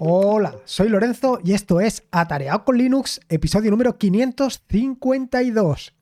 Hola, soy Lorenzo y esto es Atareado con Linux, episodio número 552.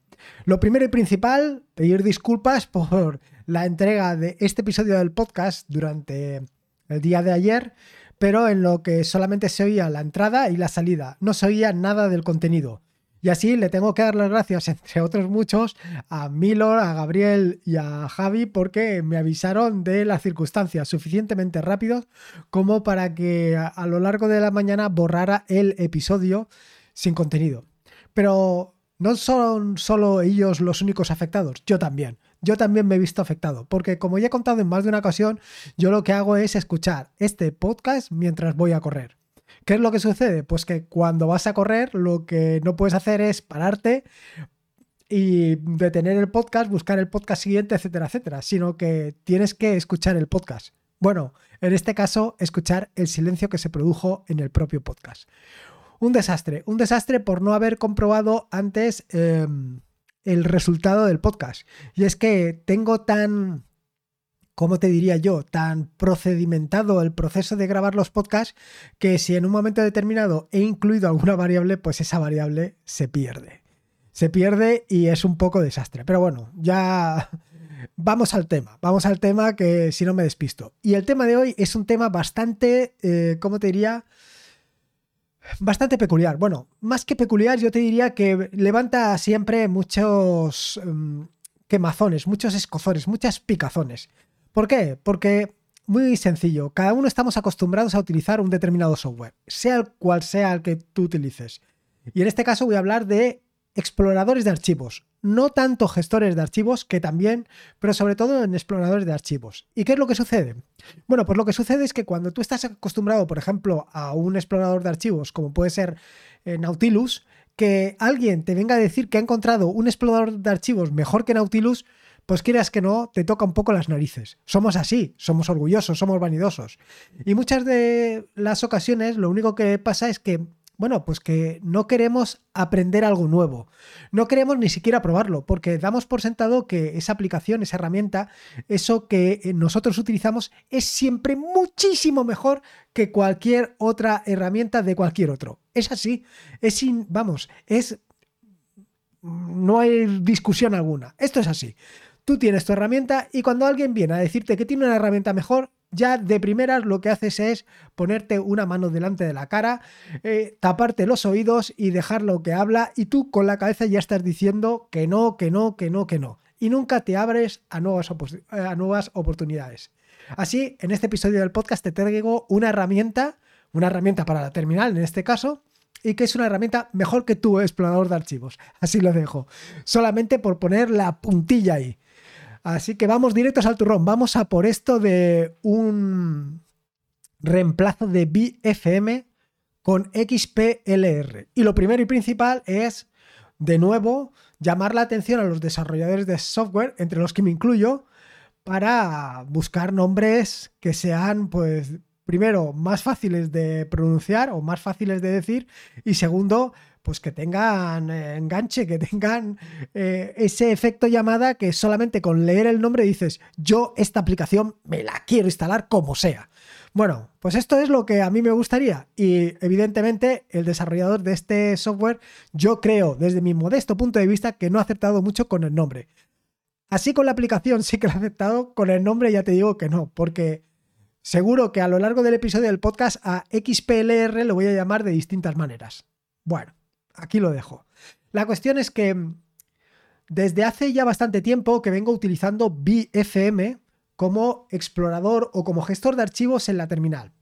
Lo primero y principal, pedir disculpas por la entrega de este episodio del podcast durante el día de ayer, pero en lo que solamente se oía la entrada y la salida, no se oía nada del contenido. Y así le tengo que dar las gracias, entre otros muchos, a Milor, a Gabriel y a Javi porque me avisaron de las circunstancias suficientemente rápido como para que a, lo largo de la mañana borrara el episodio sin contenido. Pero no son solo ellos los únicos afectados, yo también. Yo también me he visto afectado, porque como ya he contado en más de una ocasión, yo lo que hago es escuchar este podcast mientras voy a correr. ¿Qué es lo que sucede? Pues que cuando vas a correr lo que no puedes hacer es pararte y detener el podcast, buscar el podcast siguiente, etcétera, etcétera, sino que tienes que escuchar el podcast. Bueno, en este caso, escuchar el silencio que se produjo en el propio podcast. Un desastre, un desastre por no haber comprobado antes em, el resultado del podcast. Y es que tengo tan ¿cómo te diría yo? Tan procedimentado el proceso de grabar los podcasts que si en un momento determinado he incluido alguna variable, pues esa variable se pierde. Se pierde y es un poco desastre. Pero bueno, ya vamos al tema. Vamos al tema que si no me despisto. Y el tema de hoy es un tema bastante, eh, ¿cómo te diría? Bastante peculiar. Bueno, más que peculiar, yo te diría que levanta siempre muchos mm, quemazones, muchos escozones, muchas picazones. ¿Por qué? Porque muy sencillo, cada uno estamos acostumbrados a utilizar un determinado software, sea el cual sea el que tú utilices. Y en este caso voy a hablar de exploradores de archivos, no tanto gestores de archivos, que también, pero sobre todo en exploradores de archivos. ¿Y qué es lo que sucede? Bueno, pues lo que sucede es que cuando tú estás acostumbrado, por ejemplo, a un explorador de archivos, como puede ser eh, Nautilus, que alguien te venga a decir que ha encontrado un explorador de archivos mejor que Nautilus, pues quieras que no, te toca un poco las narices. Somos así, somos orgullosos, somos vanidosos. Y muchas de las ocasiones lo único que pasa es que, bueno, pues que no queremos aprender algo nuevo. No queremos ni siquiera probarlo, porque damos por sentado que esa aplicación, esa herramienta, eso que nosotros utilizamos es siempre muchísimo mejor que cualquier otra herramienta de cualquier otro. Es así, es sin, vamos, es no hay discusión alguna. Esto es así. Tú tienes tu herramienta y cuando alguien viene a decirte que tiene una herramienta mejor, ya de primeras lo que haces es ponerte una mano delante de la cara, eh, taparte los oídos y dejar lo que habla y tú con la cabeza ya estás diciendo que no, que no, que no, que no. Y nunca te abres a nuevas, a nuevas oportunidades. Así, en este episodio del podcast te traigo una herramienta, una herramienta para la terminal en este caso, y que es una herramienta mejor que tu explorador de archivos. Así lo dejo. Solamente por poner la puntilla ahí. Así que vamos directos al turrón. Vamos a por esto de un reemplazo de BFM con XPLR. Y lo primero y principal es, de nuevo, llamar la atención a los desarrolladores de software, entre los que me incluyo, para buscar nombres que sean, pues, primero, más fáciles de pronunciar o más fáciles de decir, y segundo, pues que tengan eh, enganche, que tengan eh, ese efecto llamada que solamente con leer el nombre dices, yo esta aplicación me la quiero instalar como sea. Bueno, pues esto es lo que a mí me gustaría y evidentemente el desarrollador de este software yo creo desde mi modesto punto de vista que no ha aceptado mucho con el nombre. Así con la aplicación sí que lo ha aceptado, con el nombre ya te digo que no, porque seguro que a lo largo del episodio del podcast a XPLR lo voy a llamar de distintas maneras. Bueno, aquí lo dejo. La cuestión es que mm, desde hace ya bastante tiempo que vengo utilizando BFM como explorador o como gestor de archivos en la terminal.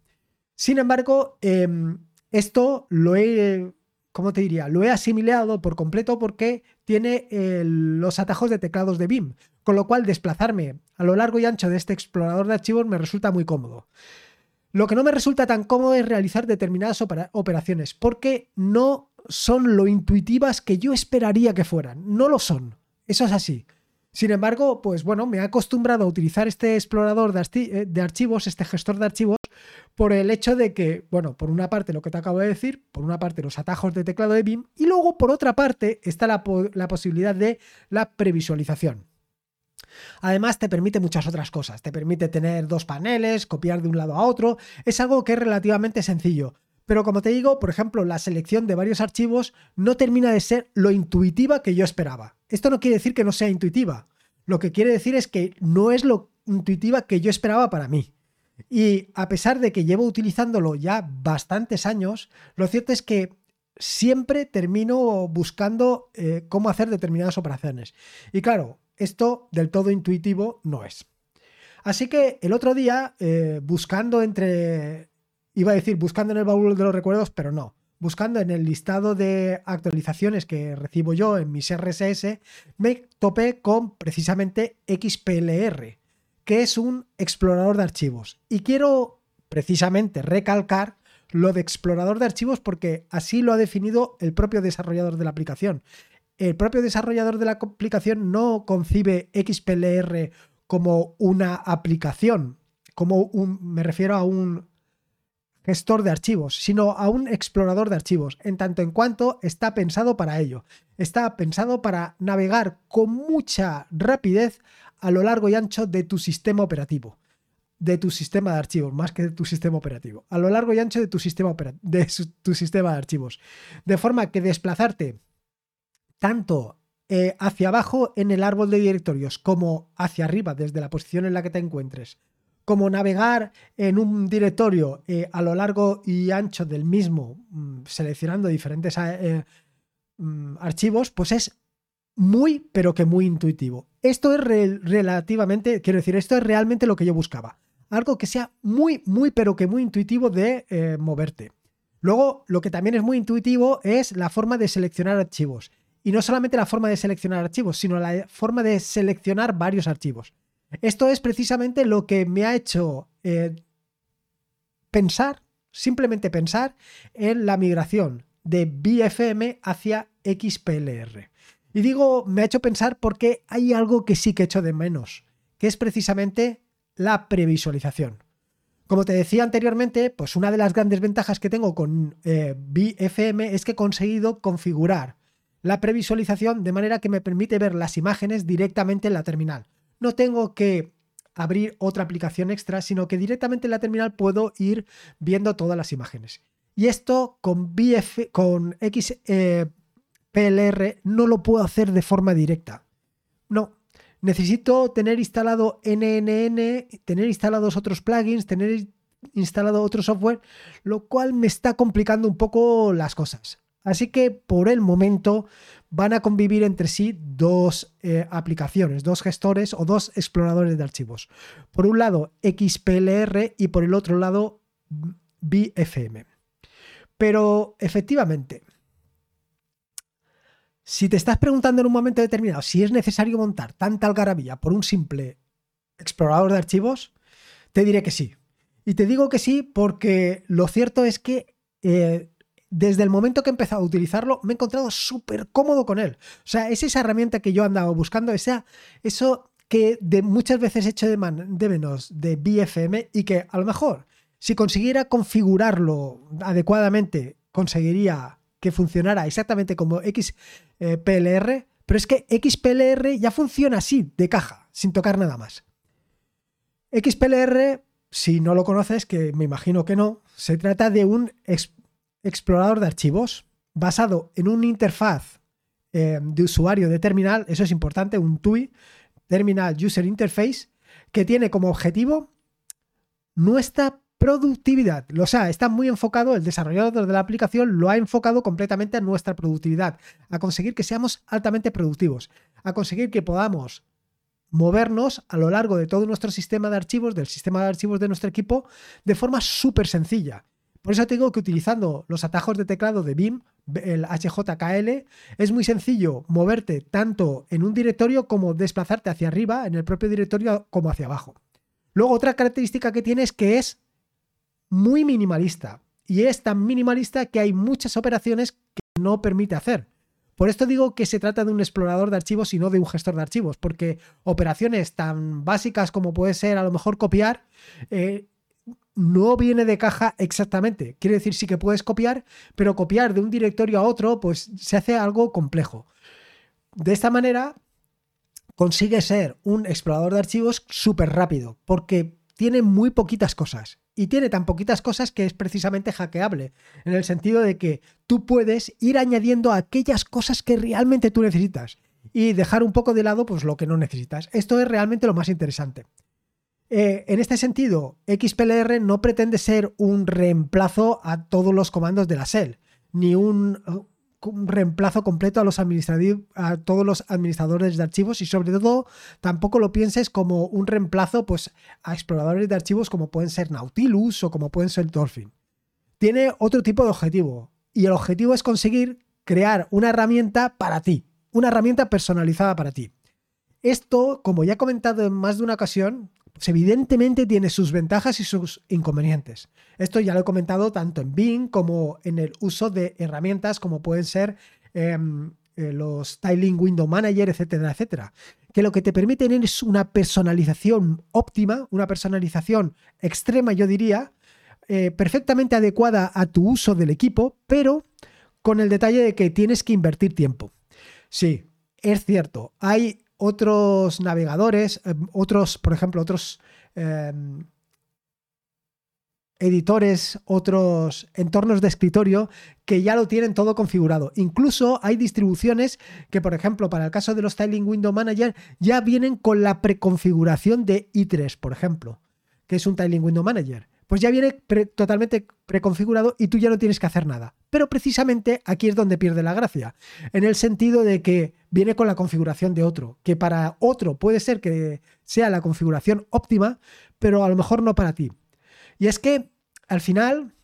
Sin embargo, em, esto lo he, ¿cómo te diría? Lo he asimilado por completo porque tiene los atajos de teclados de BIM, con lo cual desplazarme a lo largo y ancho de este explorador de archivos me resulta muy cómodo. Lo que no me resulta tan cómodo es realizar determinadas operaciones, porque no son lo intuitivas que yo esperaría que fueran. No lo son. Eso es así. Sin embargo, pues bueno, me he acostumbrado a utilizar este explorador de, eh, archivos, este gestor de archivos, por el hecho de que, bueno, por una parte lo que te acabo de decir, por una parte los atajos de teclado de BIM y luego por otra parte está la posibilidad de la previsualización. Además, te permite muchas otras cosas. Te permite tener dos paneles, copiar de un lado a otro. Es algo que es relativamente sencillo. Pero como te digo, por ejemplo, la selección de varios archivos no termina de ser lo intuitiva que yo esperaba. Esto no quiere decir que no sea intuitiva. Lo que quiere decir es que no es lo intuitiva que yo esperaba para mí. Y a pesar de que llevo utilizándolo ya bastantes años, lo cierto es que siempre termino buscando eh, cómo hacer determinadas operaciones. Y claro, esto del todo intuitivo no es. Así que el otro día, eh, buscando entre, iba a decir buscando en el baúl de los recuerdos, pero no, buscando en el listado de actualizaciones que recibo yo en mis RSS, me topé con precisamente XPLR, que es un explorador de archivos. Y quiero precisamente recalcar lo de explorador de archivos porque así lo ha definido el propio desarrollador de la aplicación. El propio desarrollador de la aplicación no concibe XPLR como una aplicación, como un, me refiero a un gestor de archivos, sino a un explorador de archivos, en tanto en cuanto está pensado para ello. Está pensado para navegar con mucha rapidez a lo largo y ancho de tu sistema operativo de tu sistema de archivos, más que de tu sistema operativo, a lo largo y ancho de tu sistema, de archivos. De forma que desplazarte tanto eh, hacia abajo en el árbol de directorios como hacia arriba desde la posición en la que te encuentres, como navegar en un directorio eh, a lo largo y ancho del mismo, mm, seleccionando diferentes eh, mm, archivos, pues es muy, pero que muy intuitivo. Esto es relativamente, quiero decir, esto es realmente lo que yo buscaba algo que sea muy, muy, pero que muy intuitivo de eh, moverte. Luego, lo que también es muy intuitivo es la forma de seleccionar archivos. Y no solamente la forma de seleccionar archivos, sino la forma de seleccionar varios archivos. Esto es precisamente lo que me ha hecho eh, pensar, simplemente pensar en la migración de BFM hacia XPLR. Y digo, me ha hecho pensar porque hay algo que sí que echo de menos, que es precisamente la previsualización. Como te decía anteriormente, pues una de las grandes ventajas que tengo con eh, BFM es que he conseguido configurar la previsualización de manera que me permite ver las imágenes directamente en la terminal. No tengo que abrir otra aplicación extra, sino que directamente en la terminal puedo ir viendo todas las imágenes. Y esto con, BF, con XPLR eh, no lo puedo hacer de forma directa. No, necesito tener instalado NNN, tener instalados otros plugins, tener instalado otro software, lo cual me está complicando un poco las cosas. Así que por el momento van a convivir entre sí dos eh, aplicaciones, dos gestores o dos exploradores de archivos. Por un lado XPLR y por el otro lado BFM. Pero efectivamente, si te estás preguntando en un momento determinado si es necesario montar tanta algarabía por un simple explorador de archivos, te diré que sí. Y te digo que sí porque lo cierto es que eh, desde el momento que he empezado a utilizarlo me he encontrado súper cómodo con él. O sea, es esa herramienta que yo andaba buscando, esa, eso que de muchas veces he hecho de, de menos de BFM y que a lo mejor si consiguiera configurarlo adecuadamente conseguiría que funcionara exactamente como XPLR, pero es que XPLR ya funciona así, de caja, sin tocar nada más. XPLR, si no lo conoces, que me imagino que no, se trata de un explorador de archivos basado en una interfaz eh, de usuario de terminal, eso es importante, un TUI, Terminal User Interface, que tiene como objetivo nuestra productividad. O sea, está muy enfocado, el desarrollador de la aplicación lo ha enfocado completamente a nuestra productividad, a conseguir que seamos altamente productivos, a conseguir que podamos movernos a lo largo de todo nuestro sistema de archivos, del sistema de archivos de nuestro equipo, de forma súper sencilla. Por eso te digo que utilizando los atajos de teclado de BIM, el HJKL, es muy sencillo moverte tanto en un directorio como desplazarte hacia arriba en el propio directorio como hacia abajo. Luego otra característica que tiene es que es muy minimalista. Y es tan minimalista que hay muchas operaciones que no permite hacer. Por esto digo que se trata de un explorador de archivos y no de un gestor de archivos, porque operaciones tan básicas como puede ser a lo mejor copiar, eh, no viene de caja exactamente. Quiere decir sí que puedes copiar, pero copiar de un directorio a otro, pues se hace algo complejo. De esta manera, consigue ser un explorador de archivos súper rápido, porque tiene muy poquitas cosas. Y tiene tan poquitas cosas que es precisamente hackeable, en el sentido de que tú puedes ir añadiendo aquellas cosas que realmente tú necesitas y dejar un poco de lado pues, lo que no necesitas. Esto es realmente lo más interesante. Eh, en este sentido, XPLR no pretende ser un reemplazo a todos los comandos de la shell, ni un, un reemplazo completo a los a todos los administradores de archivos y sobre todo tampoco lo pienses como un reemplazo pues a exploradores de archivos como pueden ser Nautilus o como pueden ser Dolphin. Tiene otro tipo de objetivo y el objetivo es conseguir crear una herramienta para ti, una herramienta personalizada para ti. Esto, como ya he comentado en más de una ocasión, pues evidentemente tiene sus ventajas y sus inconvenientes. Esto ya lo he comentado tanto en Bing como en el uso de herramientas como pueden ser em, eh, los Styling Window Manager, etcétera, etcétera. Que lo que te permiten es una personalización óptima, una personalización extrema, yo diría, eh, perfectamente adecuada a tu uso del equipo, pero con el detalle de que tienes que invertir tiempo. Sí, es cierto, hay otros navegadores, em, otros, por ejemplo, otros em, editores, otros entornos de escritorio que ya lo tienen todo configurado. Incluso hay distribuciones que, por ejemplo, para el caso de los Styling Window Manager, ya vienen con la preconfiguración de i3, por ejemplo, que es un Tiling Window Manager pues ya viene totalmente preconfigurado y tú ya no tienes que hacer nada. Pero precisamente aquí es donde pierde la gracia, en el sentido de que viene con la configuración de otro, que para otro puede ser que sea la configuración óptima, pero a lo mejor no para ti. Y es que al final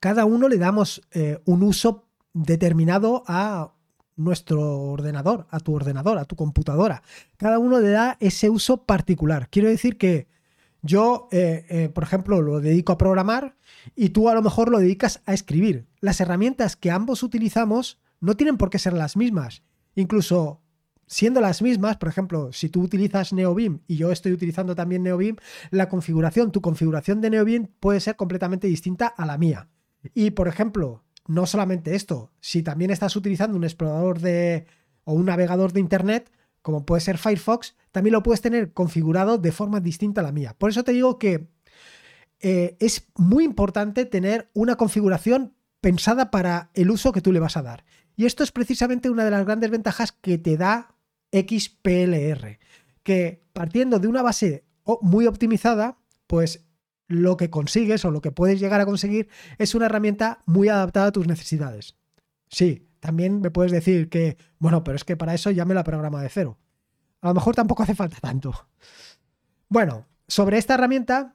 cada uno le damos eh, un uso determinado a nuestro ordenador, a tu ordenador, a tu computadora. Cada uno le da ese uso particular. Quiero decir que yo, eh, eh, por ejemplo, lo dedico a programar y tú a lo mejor lo dedicas a escribir. Las herramientas que ambos utilizamos no tienen por qué ser las mismas. Incluso siendo las mismas, por ejemplo, si tú utilizas NeoBeam y yo estoy utilizando también NeoBeam, la configuración, tu configuración de NeoBeam puede ser completamente distinta a la mía. Y, por ejemplo, no solamente esto, si también estás utilizando un explorador de o un navegador de Internet, como puede ser Firefox, también lo puedes tener configurado de forma distinta a la mía. Por eso te digo que eh, es muy importante tener una configuración pensada para el uso que tú le vas a dar. Y esto es precisamente una de las grandes ventajas que te da XPLR, que partiendo de una base muy optimizada, pues lo que consigues o lo que puedes llegar a conseguir es una herramienta muy adaptada a tus necesidades. Sí, también me puedes decir que, bueno, pero es que para eso ya me la programa de cero. A lo mejor tampoco hace falta tanto. Bueno, sobre esta herramienta,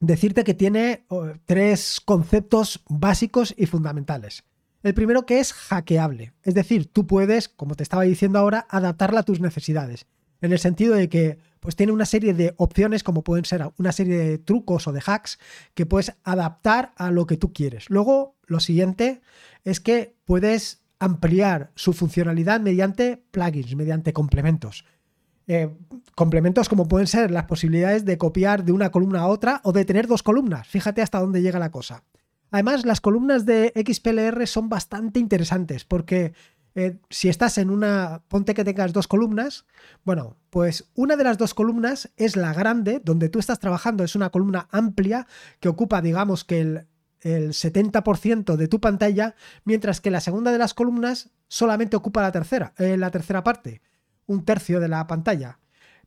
decirte que tiene tres conceptos básicos y fundamentales. El primero que es hackeable, es decir, tú puedes, como te estaba diciendo ahora, adaptarla a tus necesidades, en el sentido de que pues tiene una serie de opciones como pueden ser una serie de trucos o de hacks que puedes adaptar a lo que tú quieres. Luego, lo siguiente es que puedes ampliar su funcionalidad mediante plugins, mediante complementos. Eh, complementos como pueden ser las posibilidades de copiar de una columna a otra o de tener dos columnas. Fíjate hasta dónde llega la cosa. Además, las columnas de XPLR son bastante interesantes porque eh, si estás en una, ponte que tengas dos columnas, bueno, pues una de las dos columnas es la grande, donde tú estás trabajando, es una columna amplia que ocupa, digamos que el, 70% de tu pantalla, mientras que la segunda de las columnas solamente ocupa la tercera, eh, la tercera parte, un tercio de la pantalla.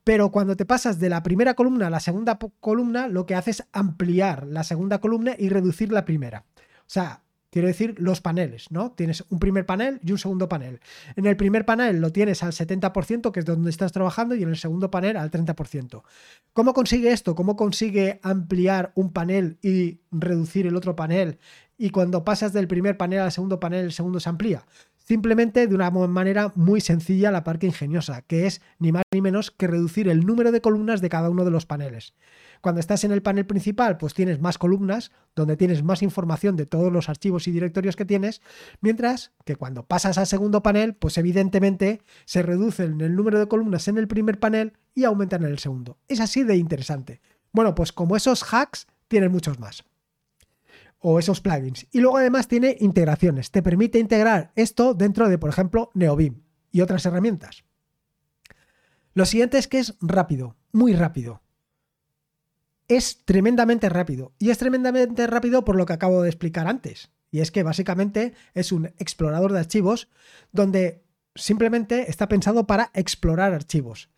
Pero cuando te pasas de la primera columna a la segunda columna, lo que hace es ampliar la segunda columna y reducir la primera. O sea, Quiero decir, los paneles, ¿no? Tienes un primer panel y un segundo panel. En el primer panel lo tienes al 70%, que es donde estás trabajando, y en el segundo panel al 30%. ¿Cómo consigue esto? ¿Cómo consigue ampliar un panel y reducir el otro panel? Y cuando pasas del primer panel al segundo panel, el segundo se amplía. Simplemente de una manera muy sencilla, la parte ingeniosa, que es ni más ni menos que reducir el número de columnas de cada uno de los paneles. Cuando estás en el panel principal, pues tienes más columnas, donde tienes más información de todos los archivos y directorios que tienes, mientras que cuando pasas al segundo panel, pues evidentemente se reducen el número de columnas en el primer panel y aumentan en el segundo. Es así de interesante. Bueno, pues como esos hacks, tienes muchos más o esos plugins. Y luego además tiene integraciones. Te permite integrar esto dentro de, por ejemplo, NeoBeam y otras herramientas. Lo siguiente es que es rápido, muy rápido. Es tremendamente rápido. Y es tremendamente rápido por lo que acabo de explicar antes. Y es que básicamente es un explorador de archivos donde simplemente está pensado para explorar archivos.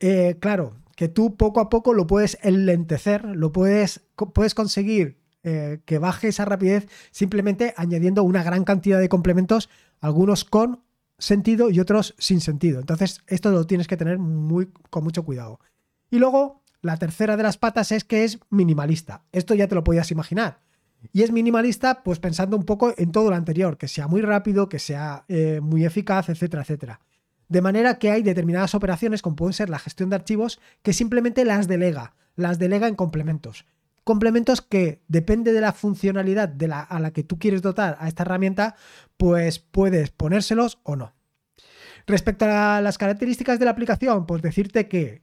Eh, claro, que tú poco a poco lo puedes enlentecer, lo puedes, puedes conseguir eh, que baje esa rapidez simplemente añadiendo una gran cantidad de complementos, algunos con sentido y otros sin sentido. Entonces, esto lo tienes que tener muy, con mucho cuidado. Y luego, la tercera de las patas es que es minimalista. Esto ya te lo podías imaginar. Y es minimalista, pues pensando un poco en todo lo anterior, que sea muy rápido, que sea eh, muy eficaz, etcétera, etcétera. De manera que hay determinadas operaciones, como pueden ser la gestión de archivos, que simplemente las delega, las delega en complementos. Complementos que, depende de la funcionalidad de a la que tú quieres dotar a esta herramienta, pues puedes ponérselos o no. Respecto a las características de la aplicación, pues decirte que,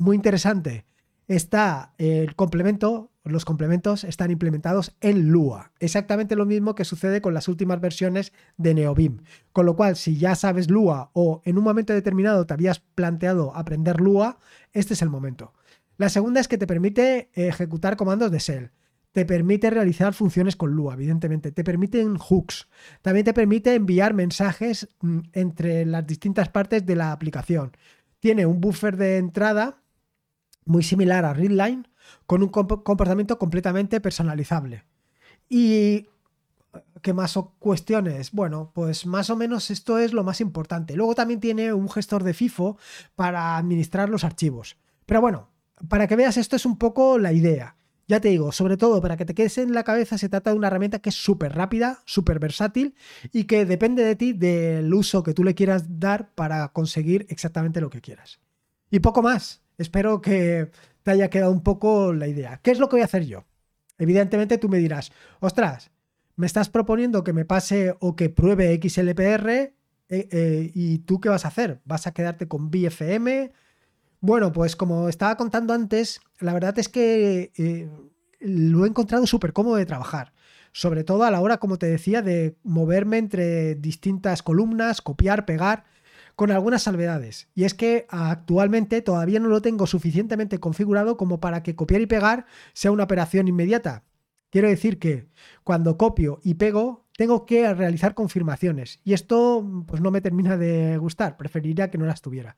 muy interesante, está el complemento, los complementos están implementados en Lua. Exactamente lo mismo que sucede con las últimas versiones de NeoBeam. Con lo cual, si ya sabes Lua o en un momento determinado te habías planteado aprender Lua, este es el momento. La segunda es que te permite ejecutar comandos de shell. Te permite realizar funciones con Lua, evidentemente. Te permiten hooks. También te permite enviar mensajes mm, entre las distintas partes de la aplicación. Tiene un buffer de entrada muy similar a Readline, con un comportamiento completamente personalizable. Y ¿Qué más cuestiones? Bueno, pues más o menos esto es lo más importante. Luego también tiene un gestor de FIFO para administrar los archivos. Pero bueno, para que veas esto es un poco la idea. Ya te digo, sobre todo para que te quedes en la cabeza, se trata de una herramienta que es súper rápida, súper versátil y que depende de ti, del uso que tú le quieras dar para conseguir exactamente lo que quieras. Y poco más. Espero que te haya quedado un poco la idea. ¿Qué es lo que voy a hacer yo? Evidentemente tú me dirás, ostras, me estás proponiendo que me pase o que pruebe XLPR eh, eh, y tú qué vas a hacer? ¿Vas a quedarte con BFM? Bueno, pues como estaba contando antes, la verdad es que eh, lo he encontrado súper cómodo de trabajar. Sobre todo a la hora, como te decía, de moverme entre distintas columnas, copiar, pegar con algunas salvedades. Y es que actualmente todavía no lo tengo suficientemente configurado como para que copiar y pegar sea una operación inmediata. Quiero decir que cuando copio y pego tengo que realizar confirmaciones y esto pues no me termina de gustar, preferiría que no las tuviera.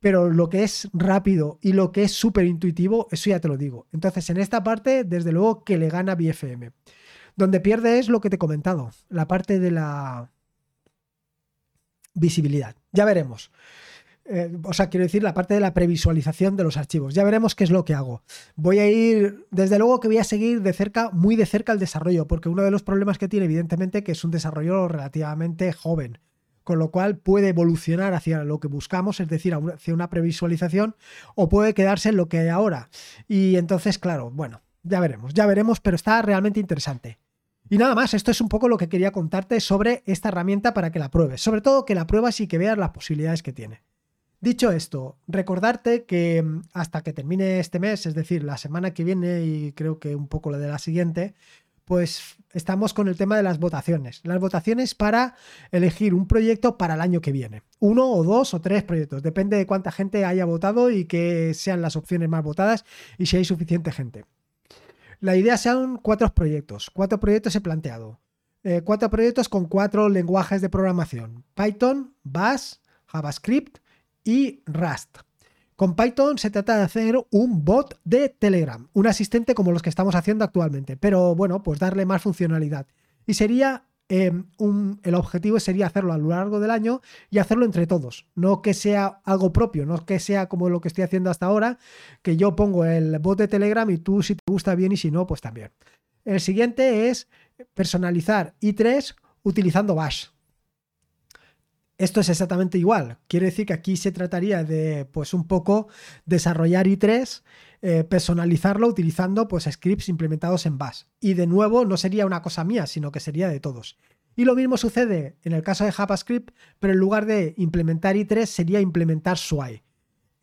Pero lo que es rápido y lo que es súper intuitivo, eso ya te lo digo. Entonces en esta parte, desde luego que le gana BFM. Donde pierde es lo que te he comentado, la parte de la, visibilidad. Ya veremos. Eh, o sea, quiero decir la parte de la previsualización de los archivos. Ya veremos qué es lo que hago. Voy a ir, desde luego que voy a seguir de cerca, muy de cerca el desarrollo, porque uno de los problemas que tiene, evidentemente, que es un desarrollo relativamente joven, con lo cual puede evolucionar hacia lo que buscamos, es decir, hacia una previsualización, o puede quedarse en lo que hay ahora. Y entonces, claro, bueno, ya veremos, ya veremos, pero está realmente interesante. Y nada más, esto es un poco lo que quería contarte sobre esta herramienta para que la pruebes. Sobre todo que la pruebas y que veas las posibilidades que tiene. Dicho esto, recordarte que mm, hasta que termine este mes, es decir, la semana que viene y creo que un poco la de la siguiente, pues estamos con el tema de las votaciones. Las votaciones para elegir un proyecto para el año que viene. Uno o dos o tres proyectos. Depende de cuánta gente haya votado y que sean las opciones más votadas y si hay suficiente gente. La idea son cuatro proyectos. Cuatro proyectos he planteado. Eh, cuatro proyectos con cuatro lenguajes de programación. Python, Bash, JavaScript y Rust. Con Python se trata de hacer un bot de Telegram, un asistente como los que estamos haciendo actualmente, pero bueno, pues darle más funcionalidad. Y sería Em, el objetivo sería hacerlo a lo largo del año y hacerlo entre todos, no que sea algo propio, no que sea como lo que estoy haciendo hasta ahora, que yo pongo el bot de Telegram y tú si te gusta bien y si no, pues también. El siguiente es personalizar i3 utilizando Bash. Esto es exactamente igual. Quiere decir que aquí se trataría de, pues, un poco desarrollar i3, eh, personalizarlo utilizando, pues, scripts implementados en Bash. Y de nuevo, no sería una cosa mía, sino que sería de todos. Y lo mismo sucede en el caso de JavaScript, pero en lugar de implementar i3 sería implementar SWI.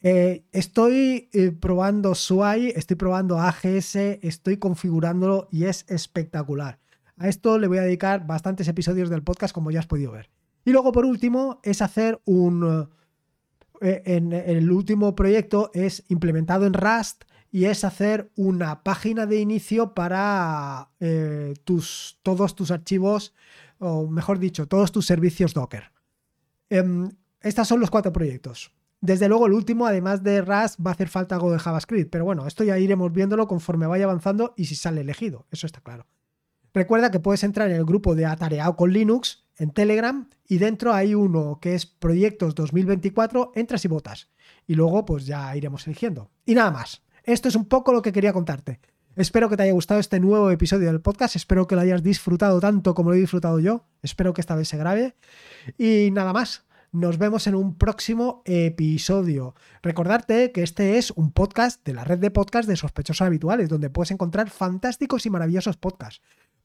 Eh, estoy eh, probando SWI, estoy probando AGS, estoy configurándolo y es espectacular. A esto le voy a dedicar bastantes episodios del podcast, como ya has podido ver. Y luego, por último, es hacer un, eh, en el último proyecto es implementado en Rust y es hacer una página de inicio para eh, tus, todos tus archivos, o mejor dicho, todos tus servicios Docker. Em, estos son los cuatro proyectos. Desde luego el último, además de Rust, va a hacer falta algo de JavaScript, pero bueno, esto ya iremos viéndolo conforme vaya avanzando y si sale elegido, eso está claro. Recuerda que puedes entrar en el grupo de Atareado con Linux en Telegram y dentro hay uno que es Proyectos 2024, entras y votas. Y luego pues ya iremos eligiendo. Y nada más. Esto es un poco lo que quería contarte. Espero que te haya gustado este nuevo episodio del podcast, espero que lo hayas disfrutado tanto como lo he disfrutado yo, espero que esta vez se grabe. Y nada más, nos vemos en un próximo episodio. Recordarte que este es un podcast de la red de podcasts de sospechosos habituales, donde puedes encontrar fantásticos y maravillosos podcasts.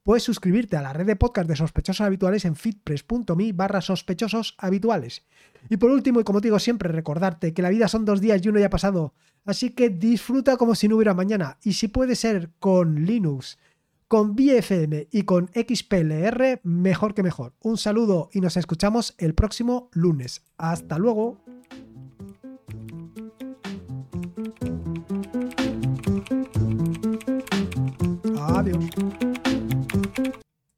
Puedes suscribirte a la red de podcast de sospechosos habituales en fitpress.me barra sospechosos habituales. Y por último, y como te digo siempre, recordarte que la vida son dos días y uno ya ha pasado. Así que disfruta como si no hubiera mañana. Y si puede ser con Linux, con BFM y con XPLR, mejor que mejor. Un saludo y nos escuchamos el próximo lunes. Hasta luego.